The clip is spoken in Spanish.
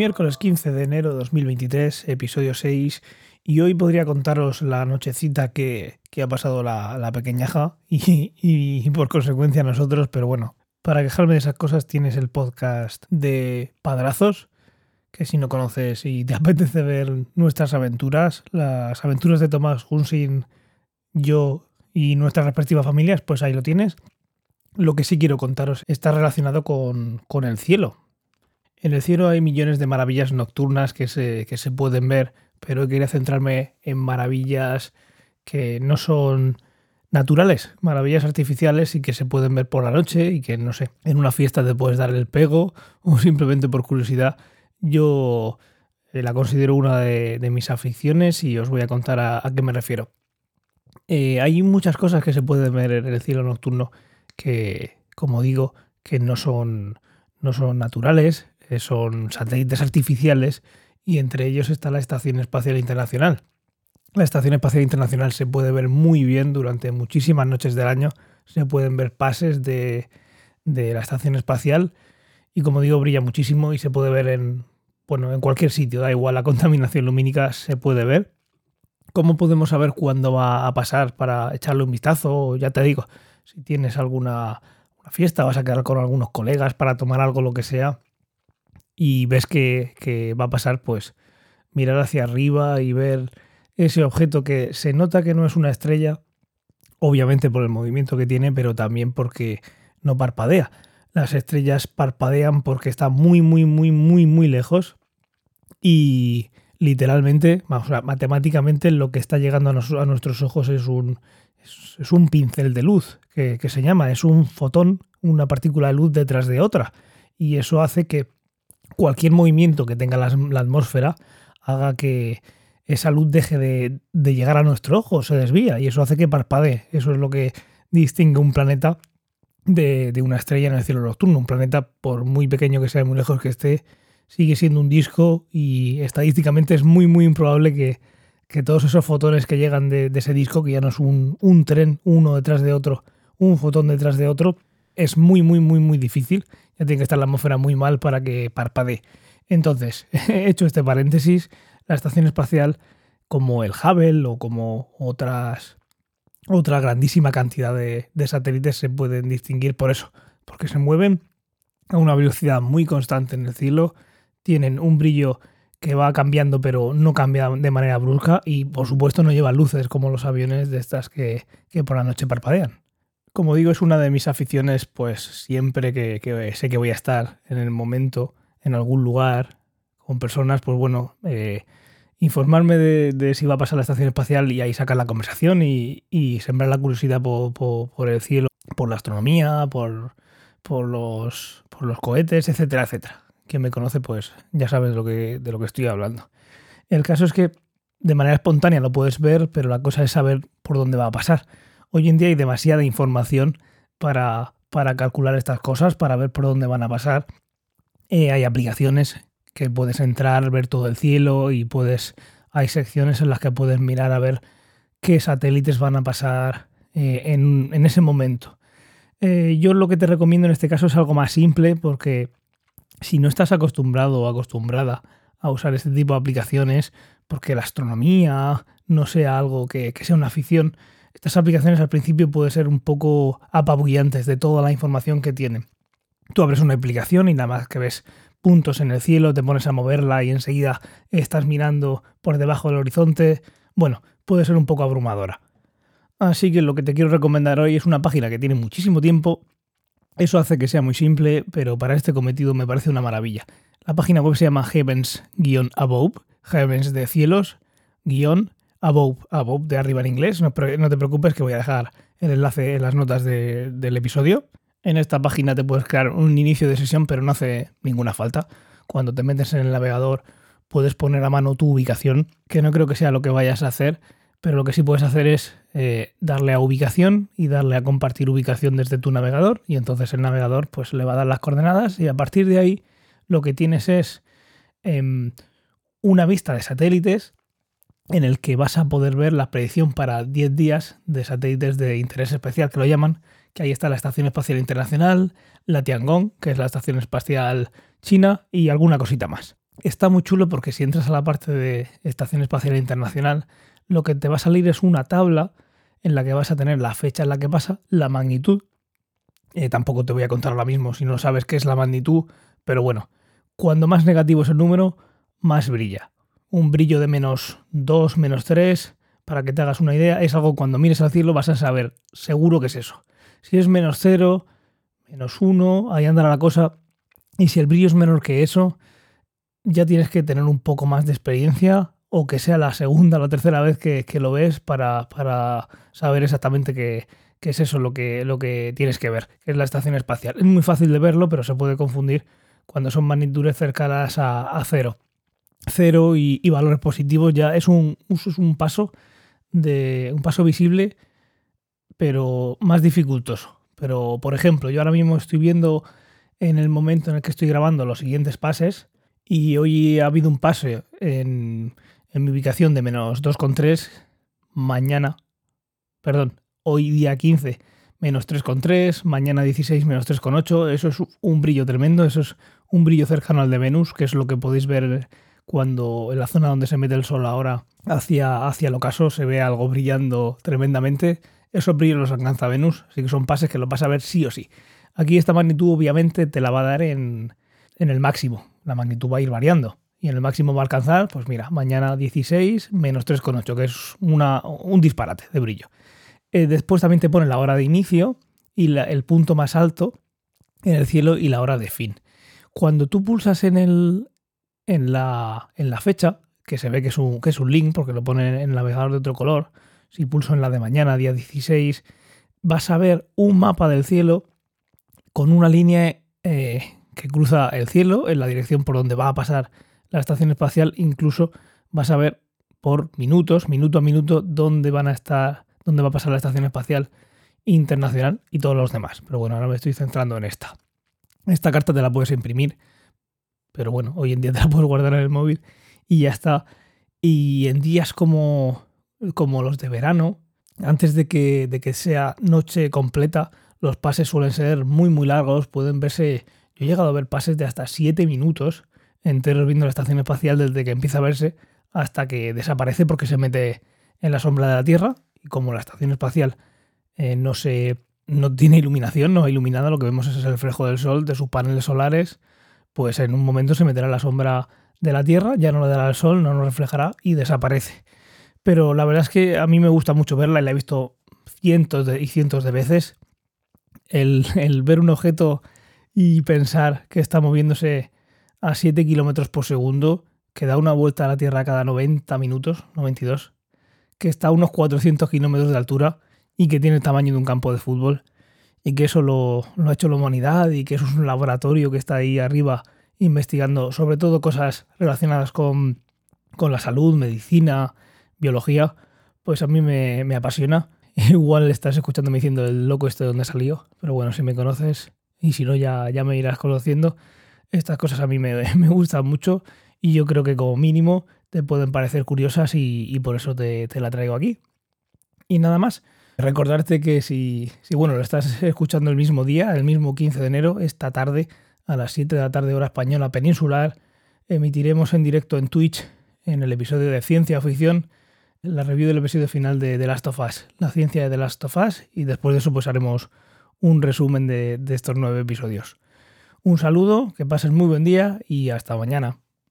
Miércoles 15 de enero de 2023, episodio 6, y hoy podría contaros la nochecita que, ha pasado la, la pequeñaja y, y, por consecuencia nosotros, pero bueno, para quejarme de esas cosas tienes el podcast de Padrazos, que si no conoces y te apetece ver nuestras aventuras, las aventuras de Tomás Hunsin, yo y nuestras respectivas familias, pues ahí lo tienes. Lo que sí quiero contaros está relacionado con, con el cielo, en el cielo hay millones de maravillas nocturnas que se, que se pueden ver, pero quería centrarme en maravillas que no son naturales, maravillas artificiales y que se pueden ver por la noche y que, no sé, en una fiesta te puedes dar el pego o simplemente por curiosidad. Yo eh, la considero una de, mis aficiones y os voy a contar a, qué me refiero. Eh, hay muchas cosas que se pueden ver en el cielo nocturno que, como digo, que no son, no son naturales, son satélites artificiales y entre ellos está la Estación Espacial Internacional. La Estación Espacial Internacional se puede ver muy bien durante muchísimas noches del año, se pueden ver pases de, la Estación Espacial y como digo brilla muchísimo y se puede ver en, bueno, en cualquier sitio, da igual, la contaminación lumínica se puede ver. ¿Cómo podemos saber cuándo va a pasar para echarle un vistazo? Ya te digo, si tienes alguna una fiesta, vas a quedar con algunos colegas para tomar algo, lo que sea, y ves que, va a pasar, pues mirar hacia arriba y ver ese objeto que se nota que no es una estrella, obviamente por el movimiento que tiene, pero también porque no parpadea. Las estrellas parpadean porque están muy, muy, muy, muy, muy lejos y literalmente, vamos, matemáticamente lo que está llegando a, nuestros ojos es un, es, un pincel de luz, que, que se llama, es un fotón, una partícula de luz detrás de otra. Y eso hace que cualquier movimiento que tenga la, atmósfera haga que esa luz deje de, llegar a nuestro ojo, se desvía y eso hace que parpadee. Eso es lo que distingue un planeta de, una estrella en el cielo nocturno. Un planeta, por muy pequeño que sea, muy lejos que esté, sigue siendo un disco y estadísticamente es muy, muy improbable que, todos esos fotones que llegan de, de, ese disco, que ya no es un, un tren uno detrás de otro, un fotón detrás de otro, es muy, muy, muy, muy difícil. Ya tiene que estar la atmósfera muy mal para que parpadee. Entonces, he hecho este paréntesis. La estación espacial, como el Hubble o como otras, otra grandísima cantidad de, satélites, se pueden distinguir por eso, porque se mueven a una velocidad muy constante en el cielo, tienen un brillo que va cambiando pero no cambia de manera brusca y por supuesto no lleva luces como los aviones de estas que por la noche parpadean como digo, es una de mis aficiones, pues siempre que, sé que voy a estar en el momento, en algún lugar, con personas, pues bueno, eh, informarme de, si va a pasar la estación espacial y ahí sacar la conversación y, sembrar la curiosidad por, el cielo, por la astronomía, por, por, los, por los cohetes, etcétera, etcétera. Quien me conoce, pues ya sabes de lo que, de lo que estoy hablando. El caso es que de manera espontánea lo puedes ver, pero la cosa es saber por dónde va a pasar. Hoy en día hay demasiada información para, para calcular estas cosas, para ver por dónde van a pasar. Eh, hay aplicaciones que puedes entrar, ver todo el cielo y puedes. Hay secciones en las que puedes mirar a ver qué satélites van a pasar eh, en, ese momento. Eh, yo lo que te recomiendo en este caso es algo más simple porque si no estás acostumbrado o acostumbrada a usar este tipo de aplicaciones, porque la astronomía no sea algo que sea una afición, estas aplicaciones al principio pueden ser un poco apabullantes de toda la información que tienen. Tú abres una aplicación y nada más que ves puntos en el cielo, te pones a moverla y enseguida estás mirando por debajo del horizonte. Bueno, puede ser un poco abrumadora. Así que lo que te quiero recomendar hoy es una página que tiene muchísimo tiempo. Eso hace que sea muy simple, pero para este cometido me parece una maravilla. La página web se llama Heavens-Above, Heavens de cielos, guion above, above de arriba en inglés. No, te preocupes que voy a dejar el enlace en las notas del episodio. En esta página te puedes crear un inicio de sesión, pero no hace ninguna falta. Cuando te metes en el navegador puedes poner a mano tu ubicación, que no creo que sea lo que vayas a hacer, pero lo que sí puedes hacer es eh, darle a ubicación y darle a compartir ubicación desde tu navegador y entonces el navegador pues le va a dar las coordenadas y a partir de ahí lo que tienes es em, una vista de satélites en el que vas a poder ver la predicción para 10 días de satélites de interés especial, que lo llaman, que ahí está la Estación Espacial Internacional, la Tiangong, que es la Estación Espacial China, y alguna cosita más. Está muy chulo porque si entras a la parte de Estación Espacial Internacional, lo que te va a salir es una tabla en la que vas a tener la fecha en la que pasa, la magnitud. Eh, tampoco te voy a contar ahora mismo si no sabes qué es la magnitud, pero bueno, cuando más negativo es el número, más brilla. Un brillo de menos 2, menos 3, para que te hagas una idea, es algo cuando mires al cielo vas a saber seguro que es eso. Si es menos 0, menos 1, ahí andará la cosa. Y si el brillo es menor que eso, ya tienes que tener un poco más de experiencia o que sea la segunda o la tercera vez que, lo ves para, saber exactamente qué, es eso lo que, lo que tienes que ver, que es la estación espacial. Es muy fácil de verlo, pero se puede confundir cuando son magnitudes cercanas a, cero. Cero y, valores positivos ya es un, es un paso de un paso visible, pero más dificultoso. Pero, por ejemplo, yo ahora mismo estoy viendo en el momento en el que estoy grabando los siguientes pases y hoy ha habido un pase en, en mi ubicación de menos 2,3, mañana, perdón, hoy día 15 menos 3,3, mañana 16 menos 3,8, eso es un brillo tremendo, eso es un brillo cercano al de Venus, que es lo que podéis ver cuando en la zona donde se mete el sol ahora hacia, hacia el ocaso se ve algo brillando tremendamente. Esos brillos los alcanza Venus, así que son pases que lo vas a ver sí o sí. Aquí esta magnitud obviamente te la va a dar en, en el máximo, la magnitud va a ir variando. Y en el máximo va a alcanzar, pues mira, mañana 16 menos 3,8, que es una, un disparate de brillo. Eh, después también te pone la hora de inicio y el punto más alto en el cielo y la hora de fin. Cuando tú pulsas en, el, en, la, en la fecha, que se ve que es, un, es un link porque lo pone en el navegador de otro color, si pulso en la de mañana, día 16, vas a ver un mapa del cielo con una línea eh, que cruza el cielo en la dirección por donde va a pasar la estación espacial. Incluso vas a ver por minutos, minuto a minuto, dónde van a estar dónde va a pasar la Estación Espacial Internacional y todos los demás. Pero bueno, ahora me estoy centrando en esta. Esta carta te la puedes imprimir, pero bueno, hoy en día te la puedes guardar en el móvil y ya está. Y en días como, como los de verano, antes de que, de que sea noche completa, los pases suelen ser muy muy largos, pueden verse, yo he llegado a ver pases de hasta 7 minutos enteros viendo la estación espacial desde que empieza a verse hasta que desaparece porque se mete en la sombra de la Tierra y como la estación espacial eh, no, se, no tiene iluminación, no iluminada, lo que vemos es el reflejo del sol, de sus paneles solares, pues en un momento se meterá la sombra de la Tierra, ya no le dará el sol, no nos reflejará y desaparece. Pero la verdad es que a mí me gusta mucho verla y la he visto cientos y cientos de veces. El, el, ver un objeto y pensar que está moviéndose a 7 kilómetros por segundo, que da una vuelta a la Tierra cada 90 minutos, 92, que está a unos 400 kilómetros de altura y que tiene el tamaño de un campo de fútbol y que eso lo, ha hecho la humanidad y que eso es un laboratorio que está ahí arriba investigando sobre todo cosas relacionadas con, la salud, medicina, biología, pues a mí me, apasiona. Igual estás escuchándome diciendo el loco este de donde salió, pero bueno, si me conoces y si no ya, ya me irás conociendo, estas cosas a mí me, me gustan mucho y yo creo que como mínimo te pueden parecer curiosas y, por eso te, la traigo aquí. Y nada más. Recordarte que si, si, bueno, lo estás escuchando el mismo día, el mismo 15 de enero, esta tarde, a las 7 de la tarde hora española peninsular, emitiremos en directo en Twitch, en el episodio de Ciencia Ficción, la review del episodio final de The Last of Us, la ciencia de The Last of Us, y después de eso pues haremos un resumen de, de estos nueve episodios. Un saludo, que pases muy buen día y hasta mañana.